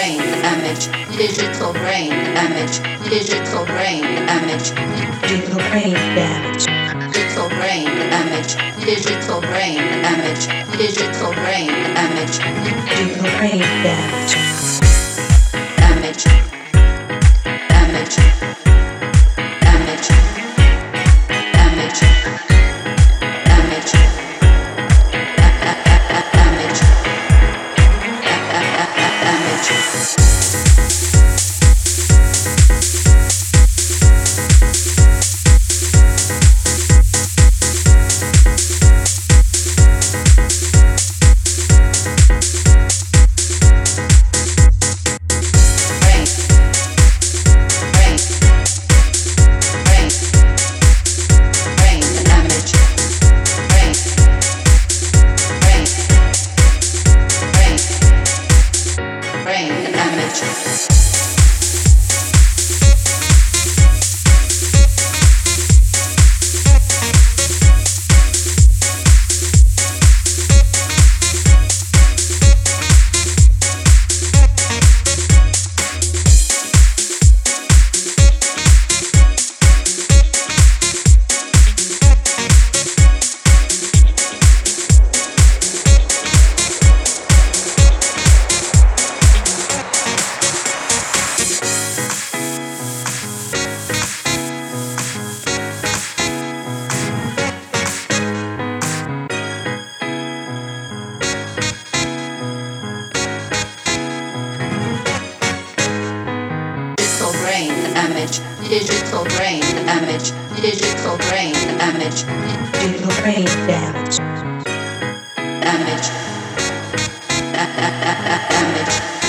brain damage, digital brain damage, digital brain damage, digital brain damage, digital brain damage, digital brain damage, digital brain damage, digital brain damage, damage. Digital brain damage. Digital brain damage. digital brain damage, Damage. Da- da- da- da- Damage.